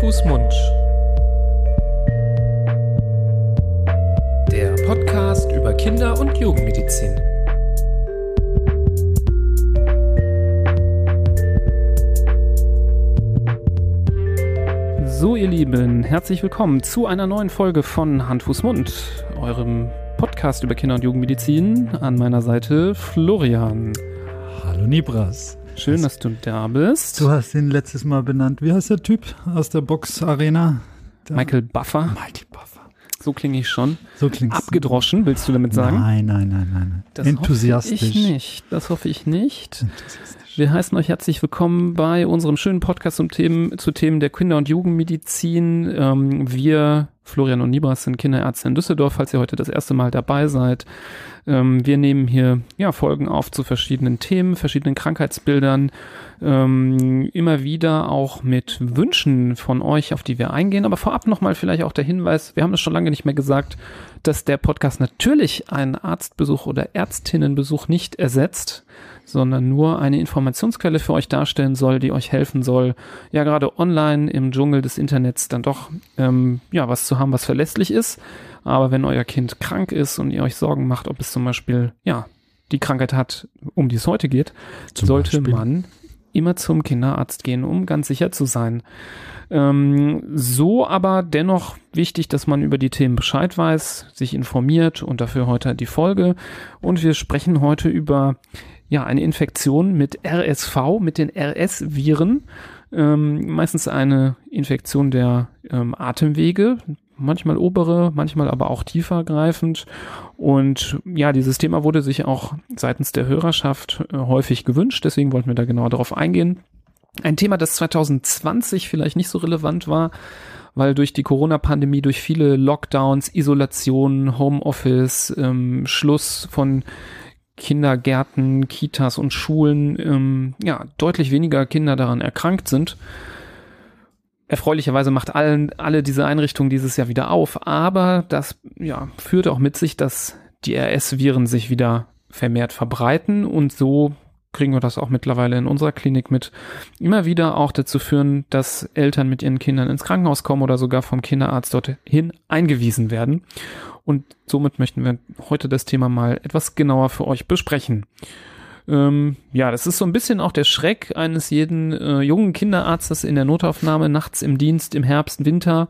Fuß, Mund. Der Podcast über Kinder- und Jugendmedizin. So, ihr Lieben, herzlich willkommen zu einer neuen Folge von Hand, Fuß, Mund, eurem Podcast über Kinder- und Jugendmedizin. An meiner Seite Florian. Hallo Nibras. Schön, dass du da bist. Du hast ihn letztes Mal benannt. Wie heißt der Typ aus der Box-Arena? Michael Buffer. Michael Buffer. So klinge ich schon. So klingt Abgedroschen, willst du damit sagen? Nein, nein, nein, nein. Das Enthusiastisch. hoffe ich nicht. Das hoffe ich nicht. Wir heißen euch herzlich willkommen bei unserem schönen Podcast zum Themen, zu Themen der Kinder- und Jugendmedizin. Ähm, wir, Florian und Nibras, sind Kinderärzte in Düsseldorf, falls ihr heute das erste Mal dabei seid. Ähm, wir nehmen hier ja, Folgen auf zu verschiedenen Themen, verschiedenen Krankheitsbildern, ähm, immer wieder auch mit Wünschen von euch, auf die wir eingehen. Aber vorab nochmal vielleicht auch der Hinweis, wir haben es schon lange nicht mehr gesagt, dass der Podcast natürlich einen Arztbesuch oder Ärztinnenbesuch nicht ersetzt, sondern nur eine Informationsquelle für euch darstellen soll, die euch helfen soll, ja gerade online im Dschungel des Internets dann doch ähm, ja was zu haben, was verlässlich ist. Aber wenn euer Kind krank ist und ihr euch Sorgen macht, ob es zum Beispiel ja die Krankheit hat, um die es heute geht, Zum sollte Beispiel. man immer zum Kinderarzt gehen, um ganz sicher zu sein. Ähm, so aber dennoch wichtig, dass man über die Themen Bescheid weiß, sich informiert und dafür heute die Folge. Und wir sprechen heute über ja eine Infektion mit RSV, mit den RS-Viren. Ähm, meistens eine Infektion der ähm, Atemwege, manchmal obere, manchmal aber auch tiefer greifend. Und ja, dieses Thema wurde sich auch seitens der Hörerschaft äh, häufig gewünscht, deswegen wollten wir da genauer darauf eingehen. Ein Thema, das 2020 vielleicht nicht so relevant war, weil durch die Corona-Pandemie, durch viele Lockdowns, Isolation, Homeoffice, ähm, Schluss von Kindergärten, Kitas und Schulen, ähm, ja, deutlich weniger Kinder daran erkrankt sind. Erfreulicherweise macht allen, alle diese Einrichtungen dieses Jahr wieder auf, aber das ja, führt auch mit sich, dass die RS-Viren sich wieder vermehrt verbreiten und so kriegen wir das auch mittlerweile in unserer Klinik mit, immer wieder auch dazu führen, dass Eltern mit ihren Kindern ins Krankenhaus kommen oder sogar vom Kinderarzt dorthin eingewiesen werden. Und somit möchten wir heute das Thema mal etwas genauer für euch besprechen. Ähm, ja, das ist so ein bisschen auch der Schreck eines jeden äh, jungen Kinderarztes in der Notaufnahme, nachts im Dienst, im Herbst, Winter.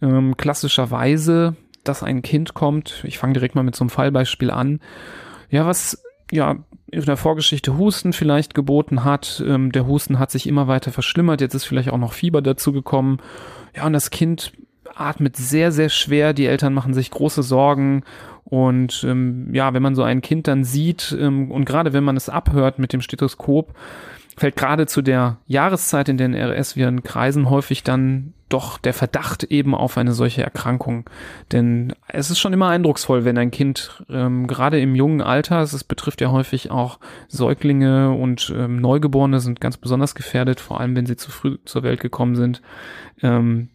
Ähm, klassischerweise, dass ein Kind kommt, ich fange direkt mal mit so einem Fallbeispiel an, ja, was ja in der Vorgeschichte Husten vielleicht geboten hat. Ähm, der Husten hat sich immer weiter verschlimmert. Jetzt ist vielleicht auch noch Fieber dazu gekommen. Ja, und das Kind atmet sehr, sehr schwer. Die Eltern machen sich große Sorgen. Und ähm, ja, wenn man so ein Kind dann sieht ähm, und gerade wenn man es abhört mit dem Stethoskop, fällt gerade zu der Jahreszeit, in den RS-Viren kreisen, häufig dann doch der Verdacht eben auf eine solche Erkrankung. Denn es ist schon immer eindrucksvoll, wenn ein Kind ähm, gerade im jungen Alter, es betrifft ja häufig auch Säuglinge und ähm, Neugeborene sind ganz besonders gefährdet, vor allem wenn sie zu früh zur Welt gekommen sind. Ähm,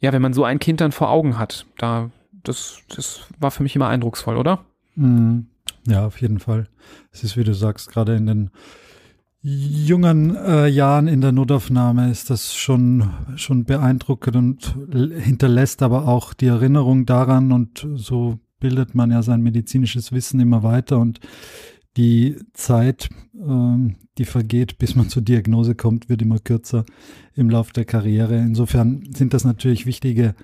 ja, wenn man so ein Kind dann vor Augen hat, da das, das war für mich immer eindrucksvoll, oder? Mhm. Ja, auf jeden Fall. Es ist, wie du sagst, gerade in den jungen äh, Jahren in der Notaufnahme ist das schon, schon beeindruckend und hinterlässt aber auch die Erinnerung daran und so bildet man ja sein medizinisches Wissen immer weiter und die Zeit, ähm, die vergeht, bis man zur Diagnose kommt, wird immer kürzer im Lauf der Karriere. Insofern sind das natürlich wichtige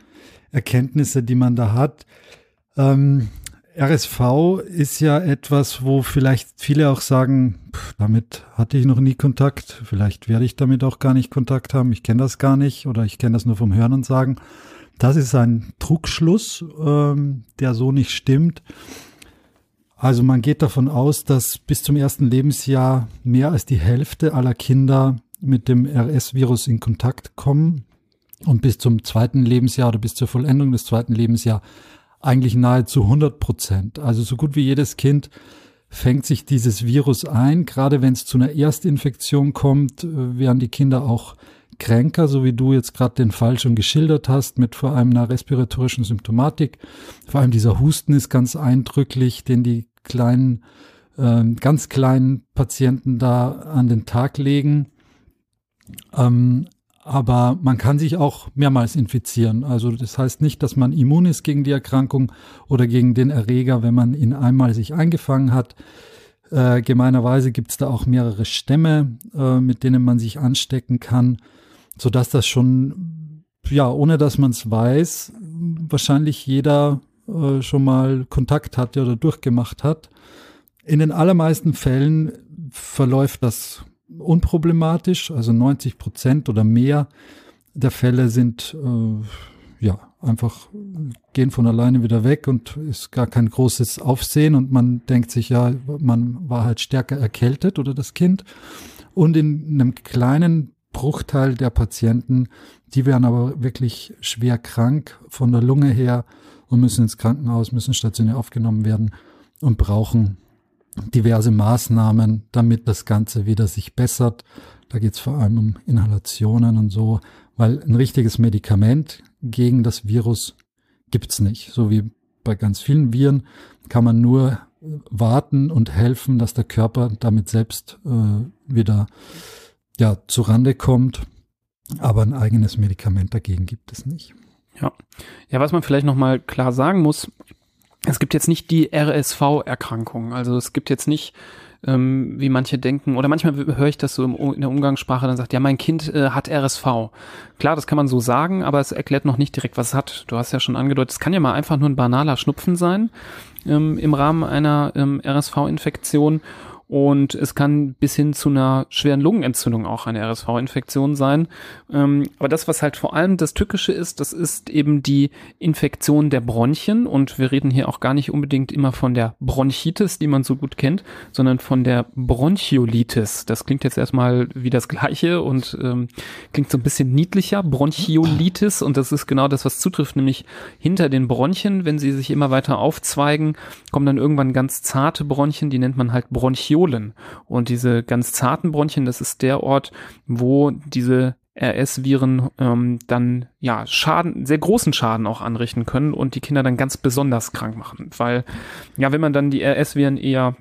Erkenntnisse, die man da hat. Ähm, RSV ist ja etwas, wo vielleicht viele auch sagen, damit hatte ich noch nie Kontakt, vielleicht werde ich damit auch gar nicht Kontakt haben, ich kenne das gar nicht oder ich kenne das nur vom Hören und Sagen. Das ist ein Trugschluss, ähm, der so nicht stimmt. Also man geht davon aus, dass bis zum ersten Lebensjahr mehr als die Hälfte aller Kinder mit dem RS-Virus in Kontakt kommen und bis zum zweiten Lebensjahr oder bis zur Vollendung des zweiten Lebensjahr eigentlich nahezu 100 Prozent. Also so gut wie jedes Kind fängt sich dieses Virus ein. Gerade wenn es zu einer Erstinfektion kommt, äh, werden die Kinder auch kränker, so wie du jetzt gerade den Fall schon geschildert hast, mit vor allem einer respiratorischen Symptomatik. Vor allem dieser Husten ist ganz eindrücklich, den die kleinen, äh, ganz kleinen Patienten da an den Tag legen. Ähm, aber man kann sich auch mehrmals infizieren. Also das heißt nicht, dass man immun ist gegen die Erkrankung oder gegen den Erreger, wenn man ihn einmal sich eingefangen hat. Äh, gemeinerweise gibt es da auch mehrere Stämme, äh, mit denen man sich anstecken kann, sodass das schon, ja, ohne dass man es weiß, wahrscheinlich jeder äh, schon mal Kontakt hatte oder durchgemacht hat. In den allermeisten Fällen verläuft das unproblematisch, also 90 Prozent oder mehr der Fälle sind äh, ja einfach gehen von alleine wieder weg und ist gar kein großes Aufsehen und man denkt sich ja, man war halt stärker erkältet oder das Kind. Und in einem kleinen Bruchteil der Patienten, die werden aber wirklich schwer krank von der Lunge her und müssen ins Krankenhaus, müssen stationär aufgenommen werden und brauchen diverse Maßnahmen, damit das Ganze wieder sich bessert. Da geht es vor allem um Inhalationen und so, weil ein richtiges Medikament gegen das Virus gibt's nicht. So wie bei ganz vielen Viren kann man nur warten und helfen, dass der Körper damit selbst äh, wieder ja zurande kommt. Aber ein eigenes Medikament dagegen gibt es nicht. Ja, ja, was man vielleicht noch mal klar sagen muss: es gibt jetzt nicht die RSV-Erkrankung. Also es gibt jetzt nicht, ähm, wie manche denken, oder manchmal höre ich das so im, in der Umgangssprache, dann sagt, ja, mein Kind äh, hat RSV. Klar, das kann man so sagen, aber es erklärt noch nicht direkt, was es hat. Du hast ja schon angedeutet, es kann ja mal einfach nur ein banaler Schnupfen sein ähm, im Rahmen einer ähm, RSV-Infektion. Und es kann bis hin zu einer schweren Lungenentzündung auch eine RSV-Infektion sein. Ähm, aber das, was halt vor allem das Tückische ist, das ist eben die Infektion der Bronchien. Und wir reden hier auch gar nicht unbedingt immer von der Bronchitis, die man so gut kennt, sondern von der Bronchiolitis. Das klingt jetzt erstmal wie das Gleiche und ähm, klingt so ein bisschen niedlicher. Bronchiolitis. Und das ist genau das, was zutrifft, nämlich hinter den Bronchien, wenn sie sich immer weiter aufzweigen, kommen dann irgendwann ganz zarte Bronchien, die nennt man halt Bronchiolen. Alveolen. Und diese ganz zarten Bronchien, das ist der Ort, wo diese RS-Viren ähm, dann ja Schaden, sehr großen Schaden auch anrichten können und die Kinder dann ganz besonders krank machen. Weil, ja, wenn man dann die RS-Viren eher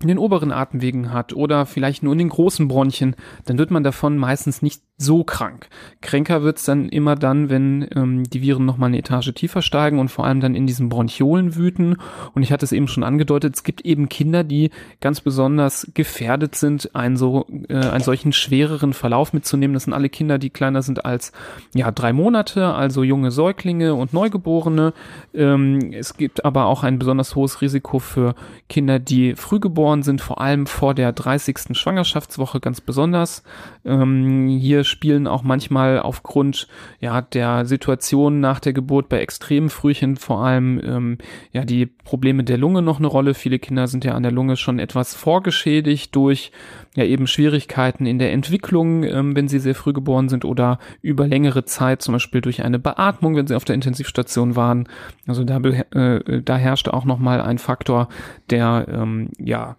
in den oberen Atemwegen hat oder vielleicht nur in den großen Bronchien, dann wird man davon meistens nicht so krank. Kränker wird's dann immer dann, wenn ähm, die Viren nochmal eine Etage tiefer steigen und vor allem dann in diesen Bronchiolen wüten. Und ich hatte es eben schon angedeutet, es gibt eben Kinder, die ganz besonders gefährdet sind, einen so äh, einen solchen schwereren Verlauf mitzunehmen. Das sind alle Kinder, die kleiner sind als ja drei Monate, also junge Säuglinge und Neugeborene. Ähm, es gibt aber auch ein besonders hohes Risiko für Kinder, die früh geboren sind, vor allem vor der 30. Schwangerschaftswoche ganz besonders. Ähm, hier spielen auch manchmal aufgrund ja der Situation nach der Geburt bei extremen Frühchen vor allem ähm, ja die Probleme der Lunge noch eine Rolle. Viele Kinder sind ja an der Lunge schon etwas vorgeschädigt durch ja eben Schwierigkeiten in der Entwicklung, ähm, wenn sie sehr früh geboren sind oder über längere Zeit, zum Beispiel durch eine Beatmung, wenn sie auf der Intensivstation waren. Also da, äh, da herrschte auch nochmal ein Faktor, der ähm, ja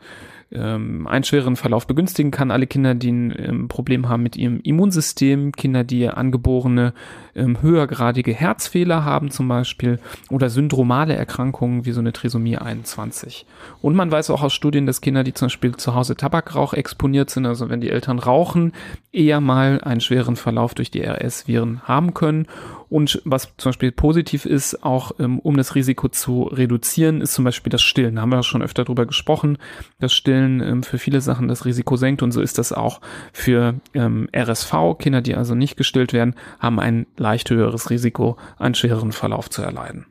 ähm, einen schweren Verlauf begünstigen kann. Alle Kinder, die ein ähm, Problem haben mit ihrem Immunsystem, Kinder, die angeborene ähm, höhergradige Herzfehler haben zum Beispiel oder syndromale Erkrankungen wie so eine Trisomie 21. Und man weiß auch aus Studien, dass Kinder, die zum Beispiel zu Hause Tabakrauch exponiert sind, also wenn die Eltern rauchen, eher mal einen schweren Verlauf durch die RS-Viren haben können und was zum Beispiel positiv ist, auch ähm, um das Risiko zu reduzieren, ist zum Beispiel das Stillen. Da haben wir schon öfter drüber gesprochen. Das Stillen ähm, für viele Sachen das Risiko senkt und so ist das auch für ähm, RSV. Kinder, die also nicht gestillt werden, haben ein leicht höheres Risiko, einen schwereren Verlauf zu erleiden.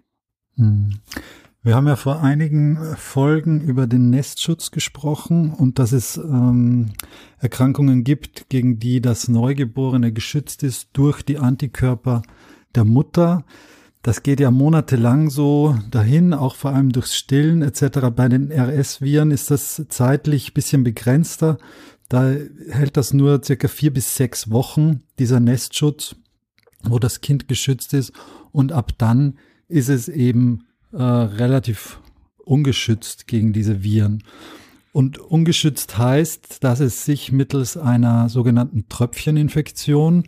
Hm. Wir haben ja vor einigen Folgen über den Nestschutz gesprochen und dass es ähm, Erkrankungen gibt, gegen die das Neugeborene geschützt ist durch die Antikörper der Mutter. Das geht ja monatelang so dahin, auch vor allem durchs Stillen etc. Bei den RS-Viren ist das zeitlich bisschen begrenzter. Da hält das nur circa vier bis sechs Wochen, dieser Nestschutz, wo das Kind geschützt ist. Und ab dann ist es eben äh, relativ ungeschützt gegen diese Viren. Und ungeschützt heißt, dass es sich mittels einer sogenannten Tröpfcheninfektion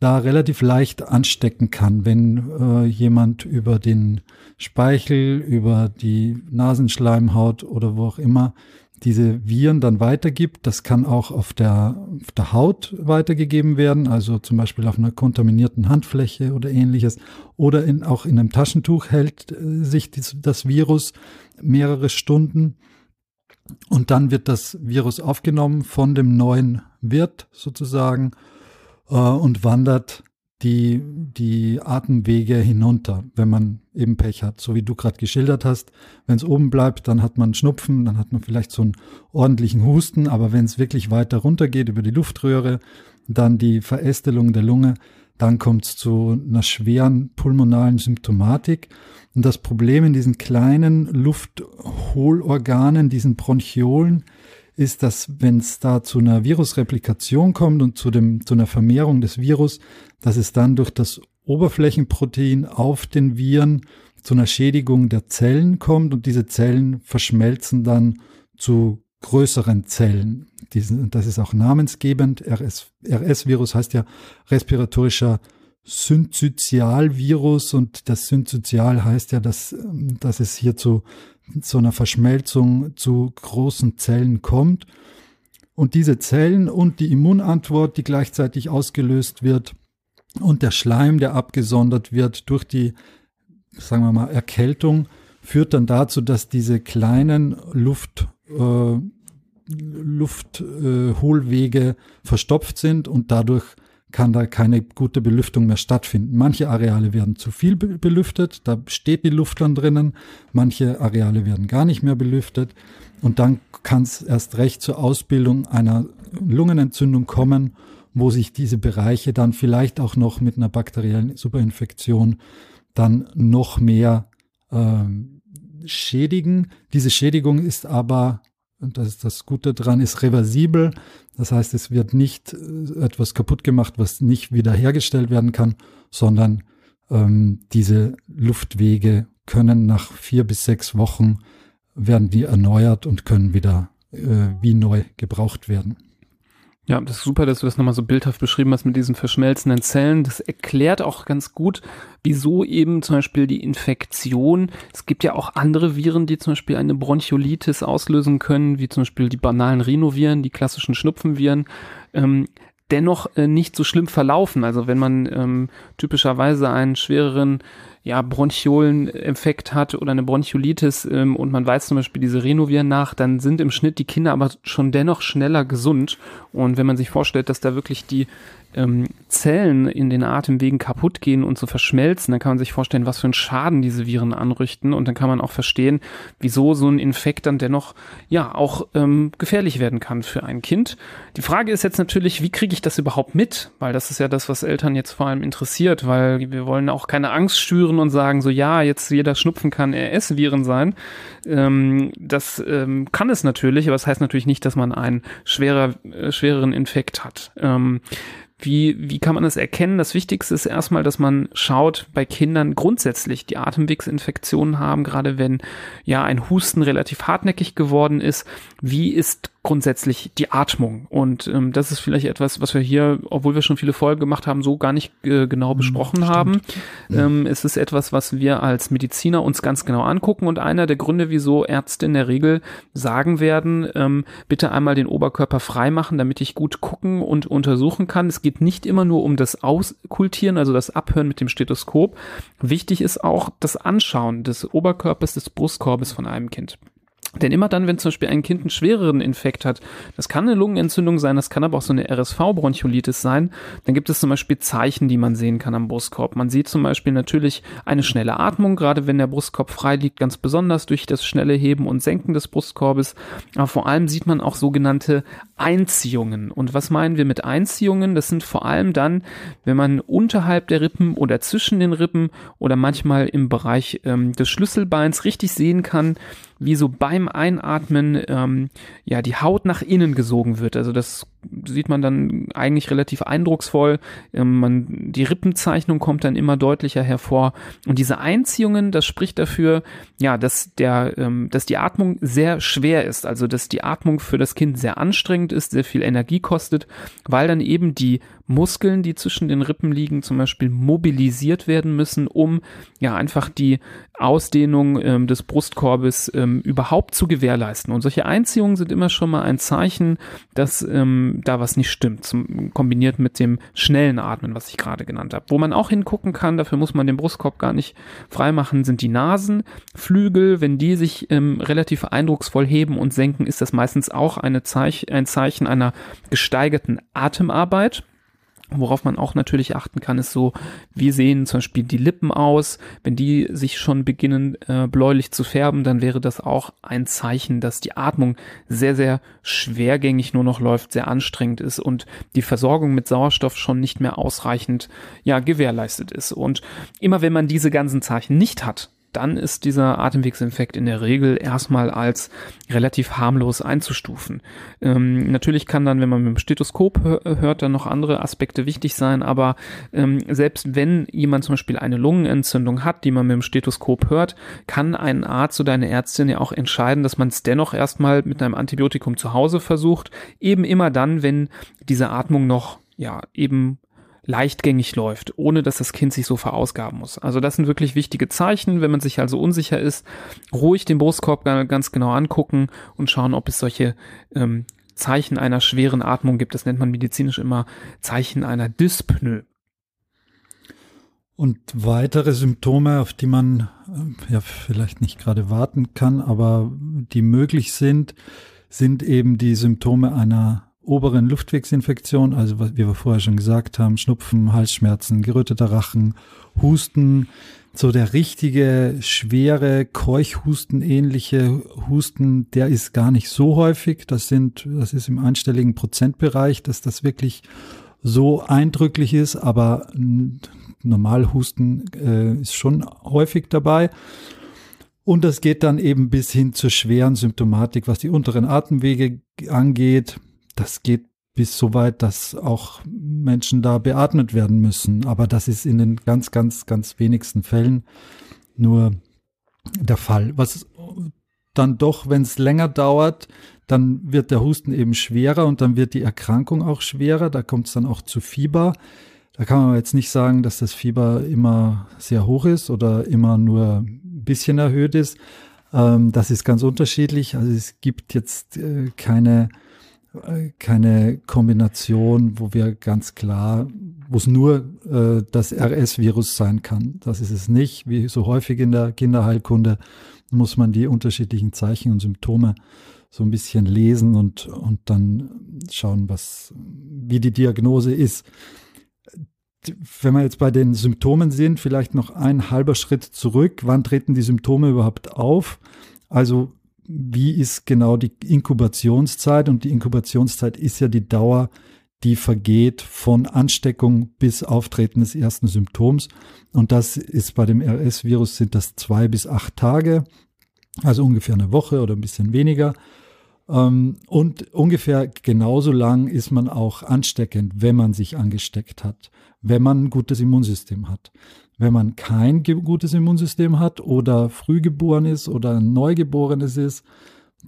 da relativ leicht anstecken kann, wenn äh, jemand über den Speichel, über die Nasenschleimhaut oder wo auch immer diese Viren dann weitergibt. Das kann auch auf der, auf der Haut weitergegeben werden, also zum Beispiel auf einer kontaminierten Handfläche oder ähnliches. Oder in, auch in einem Taschentuch hält äh, sich dies, das Virus mehrere Stunden. Und dann wird das Virus aufgenommen von dem neuen Wirt sozusagen äh, und wandert die, die Atemwege hinunter, wenn man eben Pech hat. So wie du gerade geschildert hast. Wenn es oben bleibt, dann hat man Schnupfen, dann hat man vielleicht so einen ordentlichen Husten, aber wenn es wirklich weiter runter geht über die Luftröhre, dann die Verästelung der Lunge, dann kommt es zu einer schweren pulmonalen Symptomatik. Und das Problem in diesen kleinen Lufthohlorganen, diesen Bronchiolen, ist, dass wenn es da zu einer Virusreplikation kommt und zu, dem, zu einer Vermehrung des Virus, dass es dann durch das Oberflächenprotein auf den Viren zu einer Schädigung der Zellen kommt und diese Zellen verschmelzen dann zu größeren Zellen. Diesen, das ist auch namensgebend. RS, RS-Virus heißt ja respiratorischer Synzytialvirus und das Synzytial heißt ja, dass, dass es hier zu so einer Verschmelzung zu großen Zellen kommt. Und diese Zellen und die Immunantwort, die gleichzeitig ausgelöst wird, und der Schleim, der abgesondert wird durch die, sagen wir mal, Erkältung, führt dann dazu, dass diese kleinen Luft, äh, Lufthohlwege äh, verstopft sind und dadurch kann da keine gute Belüftung mehr stattfinden. Manche Areale werden zu viel belüftet, da steht die Luft dann drinnen, manche Areale werden gar nicht mehr belüftet und dann kann es erst recht zur Ausbildung einer Lungenentzündung kommen, wo sich diese Bereiche dann vielleicht auch noch mit einer bakteriellen Superinfektion dann noch mehr äh, schädigen. Diese Schädigung ist aber und das ist das Gute dran, ist reversibel. Das heißt, es wird nicht äh, etwas kaputt gemacht, was nicht wiederhergestellt werden kann, sondern ähm, diese Luftwege können nach vier bis sechs Wochen werden die erneuert und können wieder äh, wie neu gebraucht werden. Ja, das ist super, dass du das nochmal so bildhaft beschrieben hast mit diesen verschmelzenden Zellen. Das erklärt auch ganz gut, wieso eben zum Beispiel die Infektion, es gibt ja auch andere Viren, die zum Beispiel eine Bronchiolitis auslösen können, wie zum Beispiel die banalen Rhinoviren, die klassischen Schnupfenviren. Ähm, dennoch äh, nicht so schlimm verlaufen. Also wenn man ähm, typischerweise einen schwereren ja, Bronchioleneffekt hat oder eine Bronchiolitis ähm, und man weiß zum Beispiel diese Renovieren nach, dann sind im Schnitt die Kinder aber schon dennoch schneller gesund. Und wenn man sich vorstellt, dass da wirklich die ähm, Zellen in den Atemwegen kaputt gehen und so verschmelzen, dann kann man sich vorstellen, was für einen Schaden diese Viren anrichten und dann kann man auch verstehen, wieso so ein Infekt dann dennoch ja auch ähm, gefährlich werden kann für ein Kind. Die Frage ist jetzt natürlich, wie kriege ich das überhaupt mit? Weil das ist ja das, was Eltern jetzt vor allem interessiert, weil wir wollen auch keine Angst schüren und sagen so, ja, jetzt jeder Schnupfen kann RS-Viren sein. Ähm, das ähm, kann es natürlich, aber das heißt natürlich nicht, dass man einen schwerer, äh, schwereren Infekt hat. Ähm, wie, wie kann man das erkennen? Das Wichtigste ist erstmal, dass man schaut, bei Kindern grundsätzlich die Atemwegsinfektionen haben, gerade wenn ja ein Husten relativ hartnäckig geworden ist. Wie ist grundsätzlich die Atmung. Und ähm, das ist vielleicht etwas, was wir hier, obwohl wir schon viele Folgen gemacht haben, so gar nicht äh, genau mhm, besprochen Stimmt. haben. Ähm, es ist etwas, was wir als Mediziner uns ganz genau angucken. Und einer der Gründe, wieso Ärzte in der Regel sagen werden, ähm, bitte einmal den Oberkörper frei machen, damit ich gut gucken und untersuchen kann. Es geht nicht immer nur um das Auskultieren, also das Abhören mit dem Stethoskop. Wichtig ist auch das Anschauen des Oberkörpers, des Brustkorbes von einem Kind. Denn immer dann, wenn zum Beispiel ein Kind einen schwereren Infekt hat, das kann eine Lungenentzündung sein, das kann aber auch so eine RSV-Bronchiolitis sein, dann gibt es zum Beispiel Zeichen, die man sehen kann am Brustkorb. Man sieht zum Beispiel natürlich eine schnelle Atmung, gerade wenn der Brustkorb frei liegt, ganz besonders durch das schnelle Heben und Senken des Brustkorbes. Aber vor allem sieht man auch sogenannte Einziehungen. Und was meinen wir mit Einziehungen? Das sind vor allem dann, wenn man unterhalb der Rippen oder zwischen den Rippen oder manchmal im Bereich ähm, des Schlüsselbeins richtig sehen kann, wie so beim Einatmen ähm, ja die Haut nach innen gesogen wird. Also das sieht man dann eigentlich relativ eindrucksvoll. Ähm, man, die Rippenzeichnung kommt dann immer deutlicher hervor. Und diese Einziehungen, das spricht dafür, ja, dass der, ähm, dass die Atmung sehr schwer ist. Also, dass die Atmung für das Kind sehr anstrengend ist, sehr viel Energie kostet, weil dann eben die Muskeln, die zwischen den Rippen liegen, zum Beispiel mobilisiert werden müssen, um ja einfach die Ausdehnung ähm, des Brustkorbes ähm, überhaupt zu gewährleisten. Und solche Einziehungen sind immer schon mal ein Zeichen, dass ähm, da was nicht stimmt, zum, kombiniert mit dem schnellen Atmen, was ich gerade genannt habe. Wo man auch hingucken kann, dafür muss man den Brustkorb gar nicht freimachen, sind die Nasenflügel. Wenn die sich ähm, relativ eindrucksvoll heben und senken, ist das meistens auch eine Zeich ein Zeichen einer gesteigerten Atemarbeit. Worauf man auch natürlich achten kann, ist so, wie sehen zum Beispiel die Lippen aus. Wenn die sich schon beginnen äh, bläulich zu färben, dann wäre das auch ein Zeichen, dass die Atmung sehr, sehr schwergängig nur noch läuft, sehr anstrengend ist und die Versorgung mit Sauerstoff schon nicht mehr ausreichend ja, gewährleistet ist. Und immer wenn man diese ganzen Zeichen nicht hat, dann ist dieser Atemwegsinfekt in der Regel erstmal als relativ harmlos einzustufen. Ähm, natürlich kann dann, wenn man mit dem Stethoskop hört, dann noch andere Aspekte wichtig sein, aber ähm, selbst wenn jemand zum Beispiel eine Lungenentzündung hat, die man mit dem Stethoskop hört, kann ein Arzt oder eine Ärztin ja auch entscheiden, dass man es dennoch erstmal mit einem Antibiotikum zu Hause versucht, eben immer dann, wenn diese Atmung noch ja eben leichtgängig läuft, ohne dass das Kind sich so verausgaben muss. Also das sind wirklich wichtige Zeichen. Wenn man sich also unsicher ist, ruhig den Brustkorb ganz genau angucken und schauen, ob es solche ähm, Zeichen einer schweren Atmung gibt. Das nennt man medizinisch immer Zeichen einer Dyspnoe. Und weitere Symptome, auf die man äh, ja vielleicht nicht gerade warten kann, aber die möglich sind, sind eben die Symptome einer oberen Luftwegsinfektion, also wie wir vorher schon gesagt haben, Schnupfen, Halsschmerzen, geröteter Rachen, Husten, so der richtige, schwere, Keuchhusten ähnliche Husten, der ist gar nicht so häufig. Das sind, das ist im einstelligen Prozentbereich, dass das wirklich so eindrücklich ist, aber Normalhusten äh, ist schon häufig dabei. Und das geht dann eben bis hin zur schweren Symptomatik, was die unteren Atemwege angeht, das geht bis so weit, dass auch Menschen da beatmet werden müssen. Aber das ist in den ganz, ganz, ganz wenigsten Fällen nur der Fall. Was dann doch, wenn es länger dauert, dann wird der Husten eben schwerer und dann wird die Erkrankung auch schwerer. Da kommt es dann auch zu Fieber. Da kann man jetzt nicht sagen, dass das Fieber immer sehr hoch ist oder immer nur ein bisschen erhöht ist. Ähm, das ist ganz unterschiedlich. Also es gibt jetzt äh, keine keine Kombination, wo wir ganz klar, wo es nur äh, das RS-Virus sein kann. Das ist es nicht. Wie so häufig in der Kinderheilkunde muss man die unterschiedlichen Zeichen und Symptome so ein bisschen lesen und, und dann schauen, was, wie die Diagnose ist. Wenn wir jetzt bei den Symptomen sind, vielleicht noch ein halber Schritt zurück. Wann treten die Symptome überhaupt auf? Also wie ist genau die Inkubationszeit? Und die Inkubationszeit ist ja die Dauer, die vergeht von Ansteckung bis Auftreten des ersten Symptoms. Und das ist bei dem RS-Virus sind das zwei bis acht Tage, also ungefähr eine Woche oder ein bisschen weniger. Ähm, und ungefähr genauso lang ist man auch ansteckend, wenn man sich angesteckt hat, wenn man ein gutes Immunsystem hat. Wenn man kein gutes Immunsystem hat oder frühgeboren ist oder Neugeborenes ist,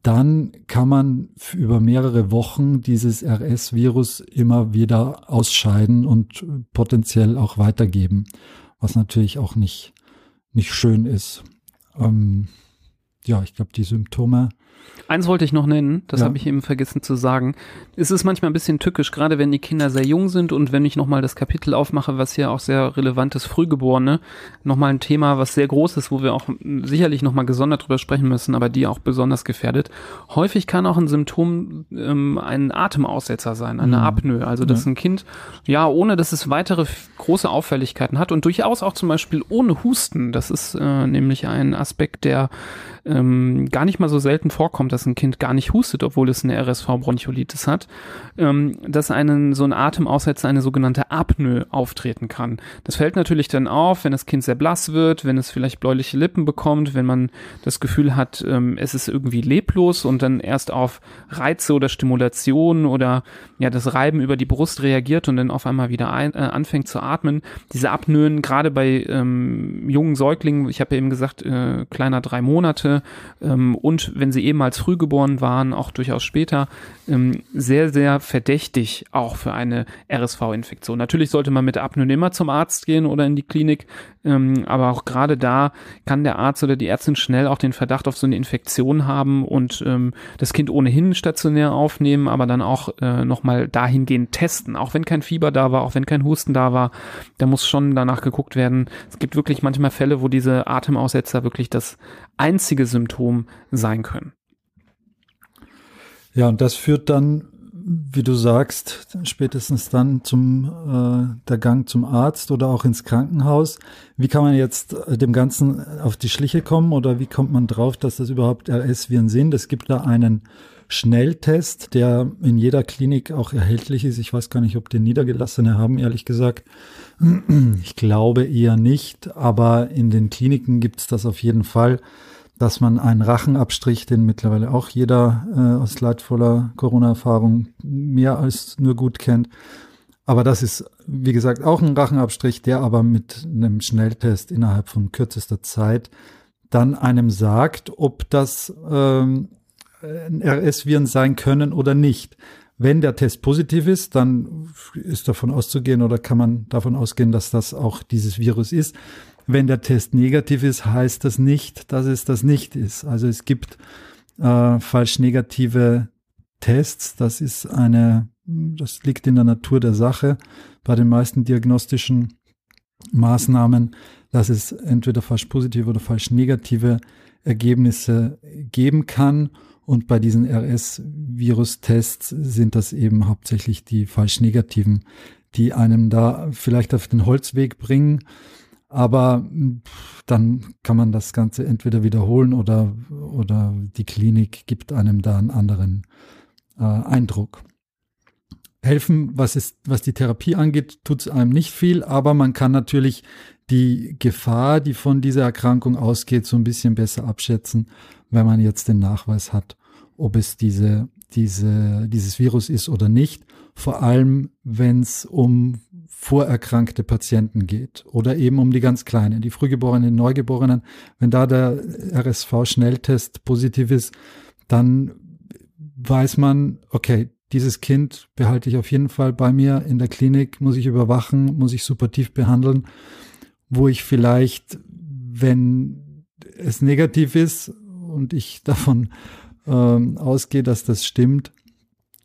dann kann man über mehrere Wochen dieses RS-Virus immer wieder ausscheiden und potenziell auch weitergeben, was natürlich auch nicht, nicht schön ist. Ähm, ja, ich glaube, die Symptome Eins wollte ich noch nennen, das ja. habe ich eben vergessen zu sagen. Es ist manchmal ein bisschen tückisch, gerade wenn die Kinder sehr jung sind und wenn ich nochmal das Kapitel aufmache, was hier auch sehr relevant ist, Frühgeborene, nochmal ein Thema, was sehr groß ist, wo wir auch sicherlich nochmal gesondert drüber sprechen müssen, aber die auch besonders gefährdet. Häufig kann auch ein Symptom ähm, ein Atemaussetzer sein, eine mhm. Apnoe. Also dass ja. ein Kind, ja, ohne dass es weitere große Auffälligkeiten hat und durchaus auch zum Beispiel ohne Husten, das ist äh, nämlich ein Aspekt, der ähm, gar nicht mal so selten vorkommt, dass ein Kind gar nicht hustet, obwohl es eine RSV-Bronchiolitis hat, ähm, dass einen so ein Atemaussetzer, eine sogenannte Apnoe auftreten kann. Das fällt natürlich dann auf, wenn das Kind sehr blass wird, wenn es vielleicht bläuliche Lippen bekommt, wenn man das Gefühl hat, ähm, es ist irgendwie leblos und dann erst auf Reize oder Stimulation oder ja das Reiben über die Brust reagiert und dann auf einmal wieder ein, äh, anfängt zu atmen. Diese Apnoen, gerade bei ähm, jungen Säuglingen, ich habe ja eben gesagt, äh, kleiner drei Monate ähm, und wenn sie ehemals früh geboren waren, auch durchaus später, ähm, sehr, sehr verdächtig auch für eine RSV-Infektion. Natürlich sollte man mit Apnoen immer zum Arzt gehen oder in die Klinik, ähm, aber auch gerade da kann der Arzt oder die Ärztin schnell auch den Verdacht auf so eine Infektion haben und ähm, das Kind ohnehin stationär aufnehmen, aber dann auch äh, nochmal dahingehend testen. Auch wenn kein Fieber da war, auch wenn kein Husten da war, da muss schon danach geguckt werden. Es gibt wirklich manchmal Fälle, wo diese Atemaussetzer wirklich das einzige Symptom sein können. Ja, und das führt dann wie du sagst, spätestens dann zum äh, der Gang zum Arzt oder auch ins Krankenhaus. Wie kann man jetzt äh, dem Ganzen auf die Schliche kommen oder wie kommt man drauf, dass das überhaupt RS-Viren sind? Es gibt da einen Schnelltest, der in jeder Klinik auch erhältlich ist. Ich weiß gar nicht, ob den Niedergelassene haben, ehrlich gesagt. Ich glaube eher nicht, aber in den Kliniken gibt es das auf jeden Fall dass man einen Rachenabstrich, den mittlerweile auch jeder äh, aus leidvoller Corona-Erfahrung mehr als nur gut kennt. Aber das ist, wie gesagt, auch ein Rachenabstrich, der aber mit einem Schnelltest innerhalb von kürzester Zeit dann einem sagt, ob das ähm, RS-Viren sein können oder nicht. Wenn der Test positiv ist, dann ist davon auszugehen oder kann man davon ausgehen, dass das auch dieses Virus ist. Wenn der Test negativ ist, heißt das nicht, dass es das nicht ist. Also es gibt äh, falsch negative Tests. Das ist eine, das liegt in der Natur der Sache. Bei den meisten diagnostischen Maßnahmen, dass es entweder falsch positive oder falsch negative Ergebnisse geben kann. Und bei diesen RS-Virus-Tests sind das eben hauptsächlich die falsch negativen, die einem da vielleicht auf den Holzweg bringen. Aber dann kann man das Ganze entweder wiederholen oder, oder die Klinik gibt einem da einen anderen äh, Eindruck. Helfen, was, ist, was die Therapie angeht, tut es einem nicht viel, aber man kann natürlich die Gefahr, die von dieser Erkrankung ausgeht, so ein bisschen besser abschätzen, wenn man jetzt den Nachweis hat, ob es diese, diese, dieses Virus ist oder nicht. Vor allem, wenn es um vorerkrankte Patienten geht oder eben um die ganz Kleinen, die Frühgeborenen, Neugeborenen. Wenn da der RSV-Schnelltest positiv ist, dann weiß man, okay, dieses Kind behalte ich auf jeden Fall bei mir in der Klinik, muss ich überwachen, muss ich supportiv behandeln, wo ich vielleicht, wenn es negativ ist und ich davon ähm, ausgehe, dass das stimmt,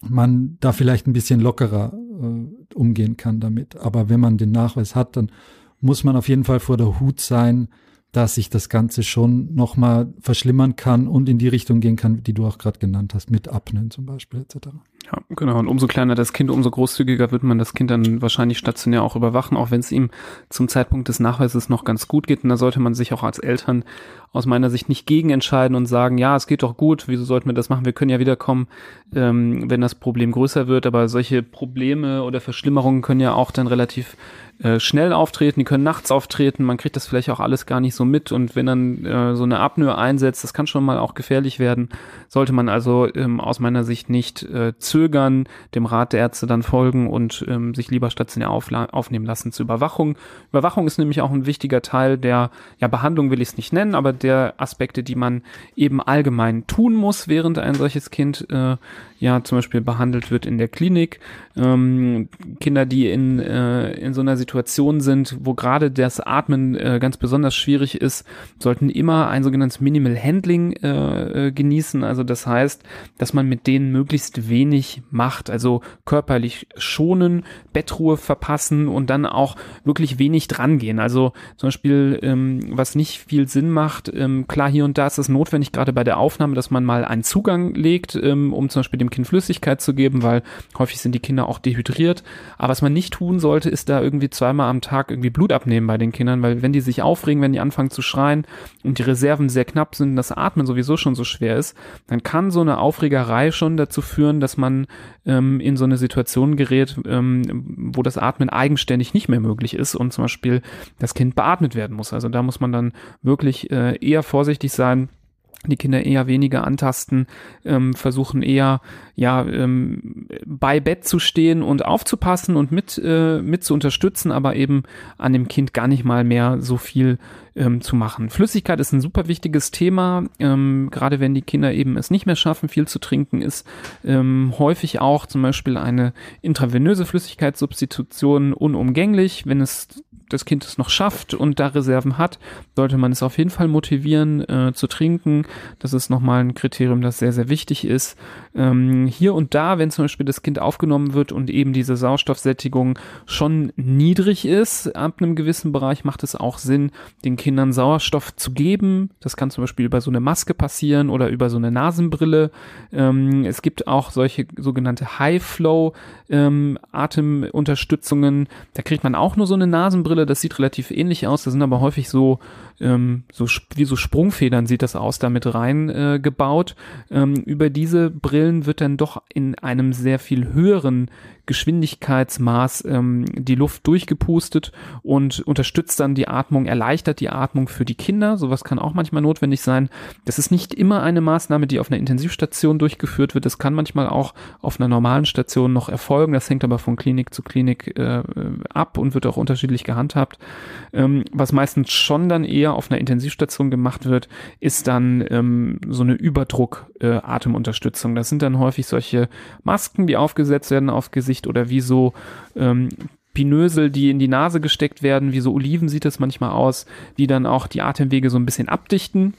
man da vielleicht ein bisschen lockerer äh, umgehen kann damit. Aber wenn man den Nachweis hat, dann muss man auf jeden Fall vor der Hut sein, dass sich das Ganze schon nochmal verschlimmern kann und in die Richtung gehen kann, die du auch gerade genannt hast, mit Apnen zum Beispiel etc. Ja, genau. Und umso kleiner das Kind, umso großzügiger wird man das Kind dann wahrscheinlich stationär auch überwachen, auch wenn es ihm zum Zeitpunkt des Nachweises noch ganz gut geht. Und da sollte man sich auch als Eltern aus meiner Sicht nicht gegen entscheiden und sagen, ja, es geht doch gut, wieso sollten wir das machen? Wir können ja wiederkommen, ähm, wenn das Problem größer wird. Aber solche Probleme oder Verschlimmerungen können ja auch dann relativ äh, schnell auftreten, die können nachts auftreten, man kriegt das vielleicht auch alles gar nicht so mit und wenn dann äh, so eine Apnoe einsetzt, das kann schon mal auch gefährlich werden, sollte man also ähm, aus meiner Sicht nicht äh, zögern, dem Rat der Ärzte dann folgen und ähm, sich lieber stationär aufnehmen lassen zur Überwachung. Überwachung ist nämlich auch ein wichtiger Teil der ja, Behandlung will ich es nicht nennen, aber der Aspekte, die man eben allgemein tun muss, während ein solches Kind äh, ja zum Beispiel behandelt wird in der Klinik. Ähm, Kinder, die in, äh, in so einer Situation sind, wo gerade das Atmen äh, ganz besonders schwierig ist, sollten immer ein sogenanntes Minimal Handling äh, äh, genießen. Also das heißt, dass man mit denen möglichst wenig wenig macht. Also körperlich schonen, Bettruhe verpassen und dann auch wirklich wenig drangehen. Also zum Beispiel, ähm, was nicht viel Sinn macht, ähm, klar, hier und da ist es notwendig, gerade bei der Aufnahme, dass man mal einen Zugang legt, ähm, um zum Beispiel dem Kind Flüssigkeit zu geben, weil häufig sind die Kinder auch dehydriert. Aber was man nicht tun sollte, ist da irgendwie zweimal am Tag irgendwie Blut abnehmen bei den Kindern, weil wenn die sich aufregen, wenn die anfangen zu schreien und die Reserven sehr knapp sind, das Atmen sowieso schon so schwer ist, dann kann so eine Aufregerei schon dazu führen, dass man ähm, in so eine Situation gerät, ähm, wo das Atmen eigenständig nicht mehr möglich ist und zum Beispiel das Kind beatmet werden muss. Also da muss man dann wirklich äh, eher vorsichtig sein die Kinder eher weniger antasten, ähm, versuchen eher ja ähm, bei Bett zu stehen und aufzupassen und mit äh, mit zu unterstützen, aber eben an dem Kind gar nicht mal mehr so viel ähm, zu machen. Flüssigkeit ist ein super wichtiges Thema, ähm, gerade wenn die Kinder eben es nicht mehr schaffen, viel zu trinken, ist ähm, häufig auch zum Beispiel eine intravenöse Flüssigkeitssubstitution unumgänglich, wenn es das Kind es noch schafft und da Reserven hat, sollte man es auf jeden Fall motivieren äh, zu trinken. Das ist nochmal ein Kriterium, das sehr, sehr wichtig ist. Ähm, hier und da, wenn zum Beispiel das Kind aufgenommen wird und eben diese Sauerstoffsättigung schon niedrig ist, ab einem gewissen Bereich macht es auch Sinn, den Kindern Sauerstoff zu geben. Das kann zum Beispiel über so eine Maske passieren oder über so eine Nasenbrille. Ähm, es gibt auch solche sogenannte High-Flow ähm. Da kriegt man auch nur so eine Nasenbrille. Das sieht relativ ähnlich aus. Das sind aber häufig so ähm, so wie so Sprungfedern sieht das aus, damit rein äh, gebaut. Ähm, über diese Brillen wird dann doch in einem sehr viel höheren Geschwindigkeitsmaß ähm, die Luft durchgepustet und unterstützt dann die Atmung, erleichtert die Atmung für die Kinder. Sowas kann auch manchmal notwendig sein. Das ist nicht immer eine Maßnahme, die auf einer Intensivstation durchgeführt wird. Das kann manchmal auch auf einer normalen Station noch erfolgen. Das hängt aber von Klinik zu Klinik äh, ab und wird auch unterschiedlich gehandhabt. Ähm, was meistens schon dann eher auf einer Intensivstation gemacht wird, ist dann ähm, so eine Überdruck-Atemunterstützung. Äh, das sind dann häufig solche Masken, die aufgesetzt werden auf Gesicht Gesicht oder wie so ähm, Pinösel, die in die Nase gesteckt werden, wie so Oliven sieht es manchmal aus, die dann auch die Atemwege so ein bisschen abdichten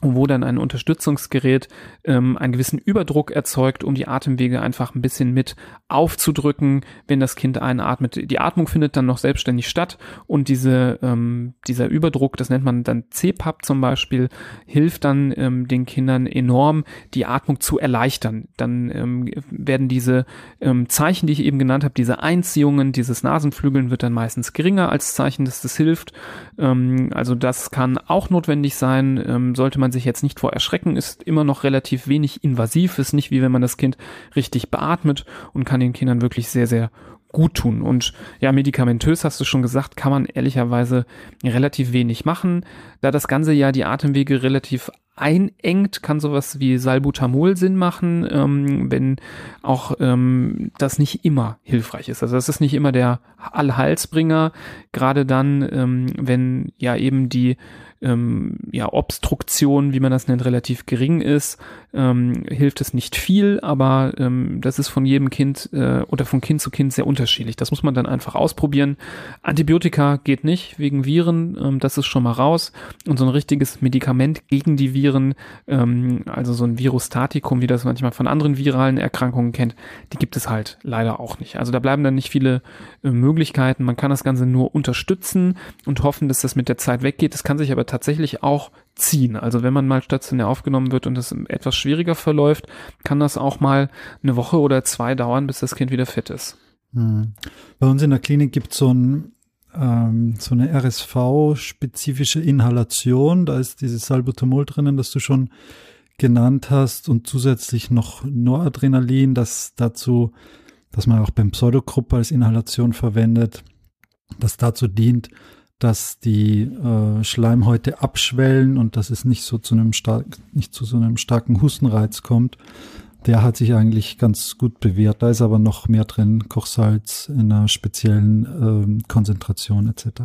wo dann ein Unterstützungsgerät ähm, einen gewissen Überdruck erzeugt, um die Atemwege einfach ein bisschen mit aufzudrücken, wenn das Kind einatmet. Die Atmung findet dann noch selbstständig statt und diese, ähm, dieser Überdruck, das nennt man dann CPAP zum Beispiel, hilft dann ähm, den Kindern enorm, die Atmung zu erleichtern. Dann ähm, werden diese ähm, Zeichen, die ich eben genannt habe, diese Einziehungen, dieses Nasenflügeln wird dann meistens geringer als Zeichen, dass das hilft. Ähm, also das kann auch notwendig sein, ähm, sollte man man sich jetzt nicht vor erschrecken, ist immer noch relativ wenig invasiv, ist nicht wie wenn man das Kind richtig beatmet und kann den Kindern wirklich sehr, sehr gut tun. Und ja, medikamentös hast du schon gesagt, kann man ehrlicherweise relativ wenig machen. Da das Ganze ja die Atemwege relativ einengt, kann sowas wie Salbutamol Sinn machen, ähm, wenn auch ähm, das nicht immer hilfreich ist. Also das ist nicht immer der Allhalsbringer, gerade dann, ähm, wenn ja eben die ähm, ja, Obstruktion, wie man das nennt, relativ gering ist, ähm, hilft es nicht viel, aber ähm, das ist von jedem Kind äh, oder von Kind zu Kind sehr unterschiedlich. Das muss man dann einfach ausprobieren. Antibiotika geht nicht wegen Viren, ähm, das ist schon mal raus. Und so ein richtiges Medikament gegen die Viren, ähm, also so ein Virostatikum, wie das manchmal von anderen viralen Erkrankungen kennt, die gibt es halt leider auch nicht. Also da bleiben dann nicht viele äh, Möglichkeiten. Man kann das Ganze nur unterstützen und hoffen, dass das mit der Zeit weggeht. Das kann sich aber tatsächlich auch ziehen. Also wenn man mal stationär aufgenommen wird und es etwas schwieriger verläuft, kann das auch mal eine Woche oder zwei dauern, bis das Kind wieder fit ist. Hm. Bei uns in der Klinik gibt es so, ein, ähm, so eine RSV-spezifische Inhalation. Da ist dieses Salbutamol drinnen, das du schon genannt hast und zusätzlich noch Noradrenalin, das dazu, dass man auch beim Pseudogruppe als Inhalation verwendet, das dazu dient, dass die äh, Schleimhäute abschwellen und dass es nicht so zu einem stark, nicht zu so einem starken Hustenreiz kommt. Der hat sich eigentlich ganz gut bewährt. Da ist aber noch mehr drin, Kochsalz in einer speziellen äh, Konzentration etc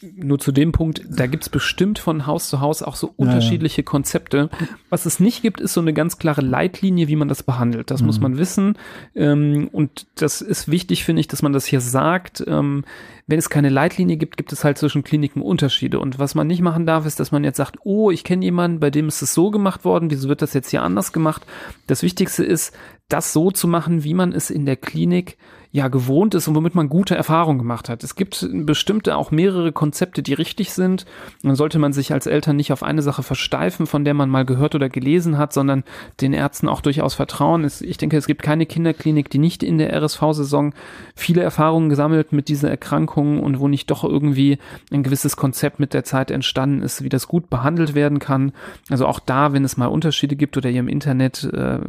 nur zu dem Punkt, da gibt's bestimmt von Haus zu Haus auch so unterschiedliche ja, ja. Konzepte. Was es nicht gibt, ist so eine ganz klare Leitlinie, wie man das behandelt. Das mhm. muss man wissen. Ähm, und das ist wichtig, finde ich, dass man das hier sagt. Ähm, wenn es keine Leitlinie gibt, gibt es halt zwischen Kliniken Unterschiede. Und was man nicht machen darf, ist, dass man jetzt sagt, oh, ich kenne jemanden, bei dem ist es so gemacht worden, wieso wird das jetzt hier anders gemacht? Das Wichtigste ist, das so zu machen, wie man es in der Klinik ja gewohnt ist und womit man gute Erfahrungen gemacht hat. Es gibt bestimmte auch mehrere Konzepte, die richtig sind. Dann sollte man sich als Eltern nicht auf eine Sache versteifen, von der man mal gehört oder gelesen hat, sondern den Ärzten auch durchaus vertrauen. Ich denke, es gibt keine Kinderklinik, die nicht in der RSV-Saison viele Erfahrungen gesammelt mit dieser Erkrankung und wo nicht doch irgendwie ein gewisses Konzept mit der Zeit entstanden ist, wie das gut behandelt werden kann. Also auch da, wenn es mal Unterschiede gibt oder ihr im Internet, äh,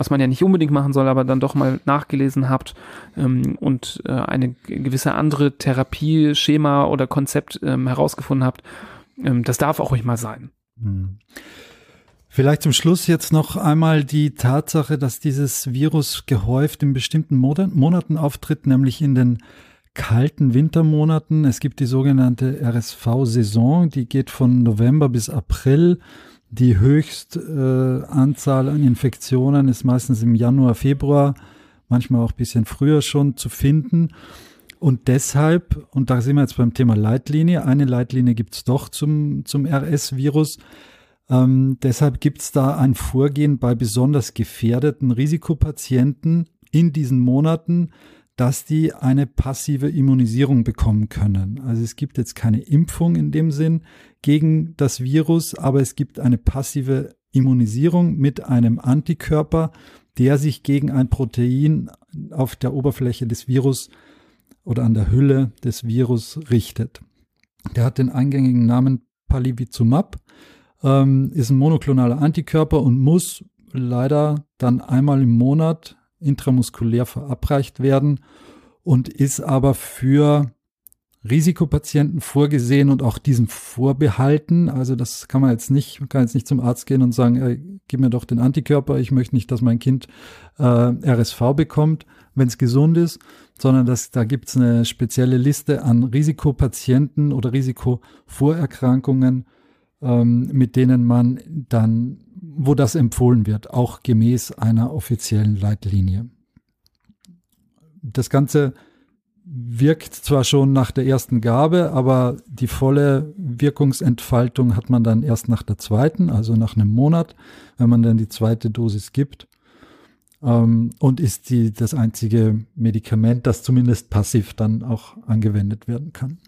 was man ja nicht unbedingt machen soll, aber dann doch mal nachgelesen habt, ähm, und äh, eine gewisse andere Therapieschema oder Konzept ähm, herausgefunden habt, ähm, das darf auch ruhig mal sein. Hm. Vielleicht zum Schluss jetzt noch einmal die Tatsache, dass dieses Virus gehäuft in bestimmten Monaten auftritt, nämlich in den kalten Wintermonaten. Es gibt die sogenannte RSV-Saison, die geht von November bis April. Die höchste äh, an Infektionen ist meistens im Januar, Februar manchmal auch ein bisschen früher schon zu finden. Und deshalb, und da sind wir jetzt beim Thema Leitlinie, eine Leitlinie gibt es doch zum, zum RS-Virus. Ähm, deshalb gibt es da ein Vorgehen bei besonders gefährdeten Risikopatienten in diesen Monaten, dass die eine passive Immunisierung bekommen können. Also es gibt jetzt keine Impfung in dem Sinn gegen das Virus, aber es gibt eine passive Immunisierung mit einem Antikörper, der sich gegen ein Protein auf der Oberfläche des Virus oder an der Hülle des Virus richtet. Der hat den eingängigen Namen Palivizumab, ähm, ist ein monoklonaler Antikörper und muss leider dann einmal im Monat intramuskulär verabreicht werden und ist aber für Risikopatienten vorgesehen und auch diesen vorbehalten. Also das kann man jetzt nicht, man kann jetzt nicht zum Arzt gehen und sagen, ey, gib mir doch den Antikörper, ich möchte nicht, dass mein Kind äh, RSV bekommt, wenn es gesund ist, sondern das, da gibt es eine spezielle Liste an Risikopatienten oder Risikovorerkrankungen, ähm, mit denen man dann, wo das empfohlen wird, auch gemäß einer offiziellen Leitlinie. Das Ganze wirkt zwar schon nach der ersten Gabe, aber die volle Wirkungsentfaltung hat man dann erst nach der zweiten, also nach einem Monat, wenn man dann die zweite Dosis gibt. Ähm, und ist die, das einzige Medikament, das zumindest passiv dann auch angewendet werden kann.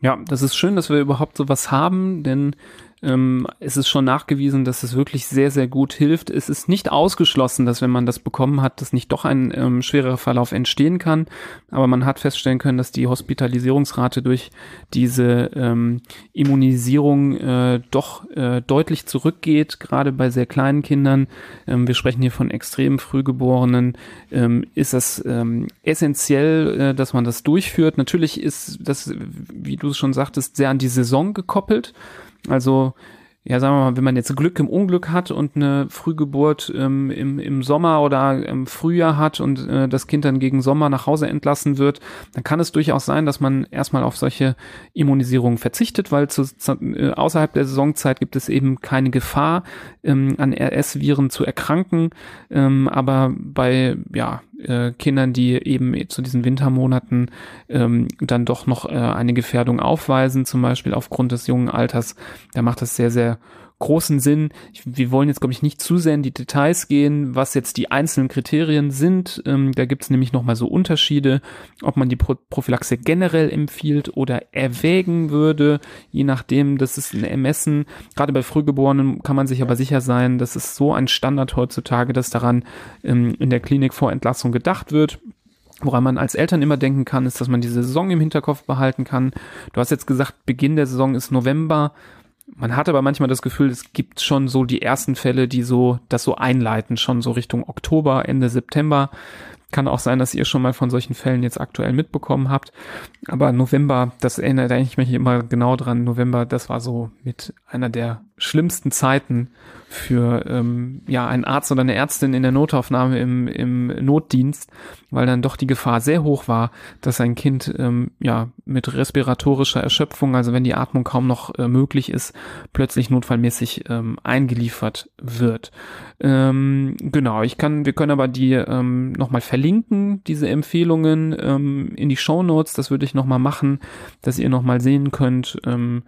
Ja, das ist schön, dass wir überhaupt sowas haben, denn ähm, es ist schon nachgewiesen, dass es wirklich sehr, sehr gut hilft. Es ist nicht ausgeschlossen, dass wenn man das bekommen hat, dass nicht doch ein ähm, schwerer Verlauf entstehen kann. Aber man hat feststellen können, dass die Hospitalisierungsrate durch diese ähm, Immunisierung äh, doch äh, deutlich zurückgeht, gerade bei sehr kleinen Kindern. Ähm, wir sprechen hier von extrem frühgeborenen. Ähm, ist das ähm, essentiell, äh, dass man das durchführt. Natürlich ist das, wie du es schon sagtest, sehr an die Saison gekoppelt. Also ja, sagen wir mal, wenn man jetzt Glück im Unglück hat und eine Frühgeburt ähm, im, im Sommer oder im Frühjahr hat und äh, das Kind dann gegen Sommer nach Hause entlassen wird, dann kann es durchaus sein, dass man erstmal auf solche Immunisierungen verzichtet, weil zu, äh, außerhalb der Saisonzeit gibt es eben keine Gefahr, ähm, an RS-Viren zu erkranken. Ähm, aber bei ja, äh, Kindern, die eben zu diesen Wintermonaten ähm, dann doch noch äh, eine Gefährdung aufweisen, zum Beispiel aufgrund des jungen Alters, da macht das sehr, sehr großen Sinn. Ich, wir wollen jetzt, glaube ich, nicht zu sehr in die Details gehen, was jetzt die einzelnen Kriterien sind. Ähm, da gibt es nämlich nochmal so Unterschiede, ob man die Pro Prophylaxe generell empfiehlt oder erwägen würde, je nachdem, das ist ein Ermessen. Gerade bei Frühgeborenen kann man sich aber sicher sein, das ist so ein Standard heutzutage, dass daran ähm, in der Klinik vor Entlassung gedacht wird. Woran man als Eltern immer denken kann, ist, dass man diese Saison im Hinterkopf behalten kann. Du hast jetzt gesagt, Beginn der Saison ist November. Man hat aber manchmal das Gefühl, es gibt schon so die ersten Fälle, die so das so einleiten, schon so Richtung Oktober, Ende September. Kann auch sein, dass ihr schon mal von solchen Fällen jetzt aktuell mitbekommen habt. Aber November, das erinnert eigentlich mich immer genau dran. November, das war so mit einer der schlimmsten Zeiten für ähm, ja einen Arzt oder eine Ärztin in der Notaufnahme im, im Notdienst, weil dann doch die Gefahr sehr hoch war, dass ein Kind ähm, ja mit respiratorischer Erschöpfung, also wenn die Atmung kaum noch äh, möglich ist, plötzlich notfallmäßig ähm, eingeliefert wird. Ähm, genau, ich kann, wir können aber die ähm, nochmal verlinken, diese Empfehlungen ähm, in die Show Notes. Das würde ich nochmal machen, dass ihr nochmal sehen könnt. Ähm,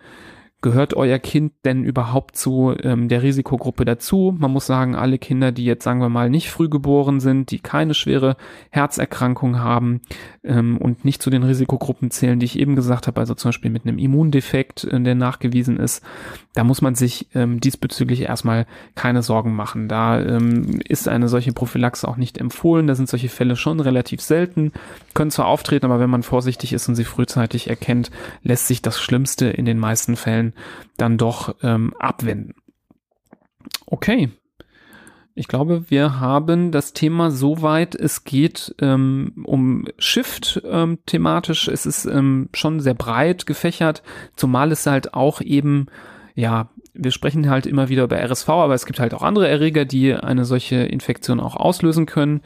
gehört euer Kind denn überhaupt zu ähm, der Risikogruppe dazu? Man muss sagen, alle Kinder, die jetzt sagen wir mal nicht früh geboren sind, die keine schwere Herzerkrankung haben ähm, und nicht zu den Risikogruppen zählen, die ich eben gesagt habe, also zum Beispiel mit einem Immundefekt, äh, der nachgewiesen ist, da muss man sich ähm, diesbezüglich erstmal keine Sorgen machen. Da ähm, ist eine solche Prophylaxe auch nicht empfohlen. Da sind solche Fälle schon relativ selten, können zwar auftreten, aber wenn man vorsichtig ist und sie frühzeitig erkennt, lässt sich das Schlimmste in den meisten Fällen dann doch ähm, abwenden. Okay. Ich glaube, wir haben das Thema soweit, es geht ähm, um Shift ähm, thematisch. Es ist ähm, schon sehr breit gefächert, zumal es halt auch eben, ja, wir sprechen halt immer wieder über RSV, aber es gibt halt auch andere Erreger, die eine solche Infektion auch auslösen können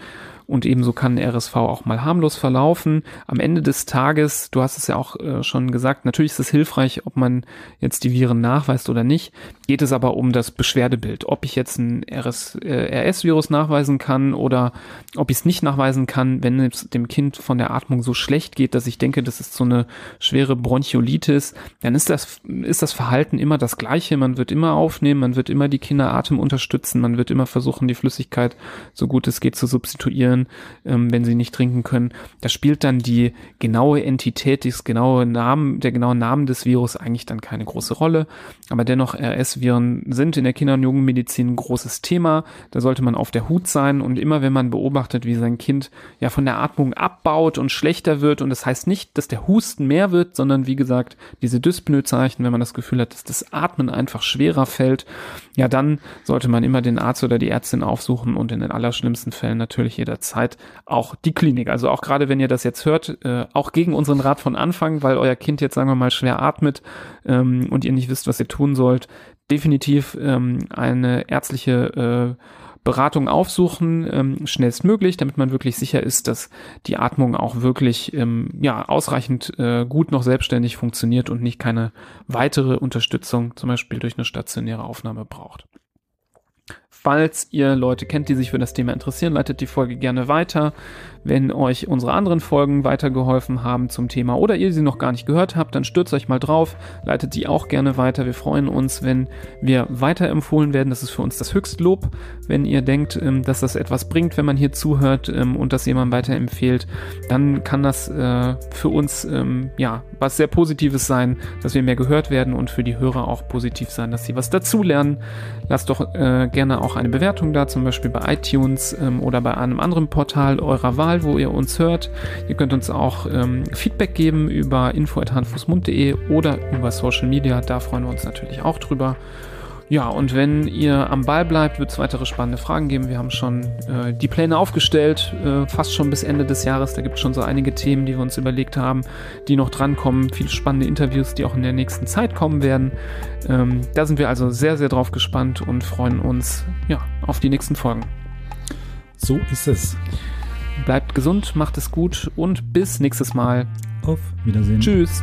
und ebenso kann RSV auch mal harmlos verlaufen. Am Ende des Tages, du hast es ja auch äh, schon gesagt, natürlich ist es hilfreich, ob man jetzt die Viren nachweist oder nicht. Geht es aber um das Beschwerdebild, ob ich jetzt ein RS, äh, RS-Virus nachweisen kann oder ob ich es nicht nachweisen kann, wenn es dem Kind von der Atmung so schlecht geht, dass ich denke, das ist so eine schwere Bronchiolitis, dann ist das, ist das Verhalten immer das gleiche. Man wird immer aufnehmen, man wird immer die Kinder Atem unterstützen, man wird immer versuchen, die Flüssigkeit so gut es geht zu substituieren können, ähm, wenn sie nicht trinken können. Da spielt dann die genaue Entität, das genaue Namen, der genaue Name des Virus eigentlich dann keine große Rolle. Aber dennoch, RS-Viren sind in der Kinder- und Jugendmedizin ein großes Thema. Da sollte man auf der Hut sein und immer wenn man beobachtet, wie sein Kind ja von der Atmung abbaut und schlechter wird und das heißt nicht, dass der Husten mehr wird, sondern wie gesagt, diese Dyspnoe-Zeichen, wenn man das Gefühl hat, dass das Atmen einfach schwerer fällt, ja, dann sollte man immer den Arzt oder die Ärztin aufsuchen und in den allerschlimmsten Fällen natürlich jederzeit Zeit auch die Klinik. Also auch gerade wenn ihr das jetzt hört, äh, auch gegen unseren Rat von Anfang, weil euer Kind jetzt sagen wir mal schwer atmet ähm, und ihr nicht wisst, was ihr tun sollt, definitiv ähm, eine ärztliche äh, Beratung aufsuchen, ähm, schnellstmöglich, damit man wirklich sicher ist, dass die Atmung auch wirklich ähm, ja, ausreichend äh, gut noch selbstständig funktioniert und nicht keine weitere Unterstützung, zum Beispiel durch eine stationäre Aufnahme braucht. Falls ihr Leute kennt, die sich für das Thema interessieren, leitet die Folge gerne weiter. Wenn euch unsere anderen Folgen weitergeholfen haben zum Thema oder ihr sie noch gar nicht gehört habt, dann stürzt euch mal drauf, leitet die auch gerne weiter. Wir freuen uns, wenn wir weiterempfohlen werden. Das ist für uns das Höchstlob, wenn ihr denkt, ähm, dass das etwas bringt, wenn man hier zuhört ähm, und das jemand weiterempfehlt, dann kann das äh, für uns ähm, ja was sehr Positives sein, dass wir mehr gehört werden und für die Hörer auch positiv sein, dass sie was dazulernen. Lasst doch äh, gerne auch eine Bewertung da, zum Beispiel bei iTunes oder bei einem anderen Portal eurer Wahl. Kanal, wo ihr uns hört. Ihr könnt uns auch ähm, Feedback geben über info.handfußmund.de oder über Social Media. Da freuen wir uns natürlich auch drüber. Ja, und wenn ihr am Ball bleibt, wird es weitere spannende Fragen geben. Wir haben schon äh, die Pläne aufgestellt, äh, fast schon bis Ende des Jahres. Da gibt es schon so einige Themen, die wir uns überlegt haben, die noch drankommen. Viele spannende Interviews, die auch in der nächsten Zeit kommen werden. Ähm, da sind wir also sehr, sehr drauf gespannt und freuen uns ja, auf die nächsten Folgen. So ist es. Bleibt gesund, macht es gut und bis nächstes Mal. Auf Wiedersehen. Tschüss.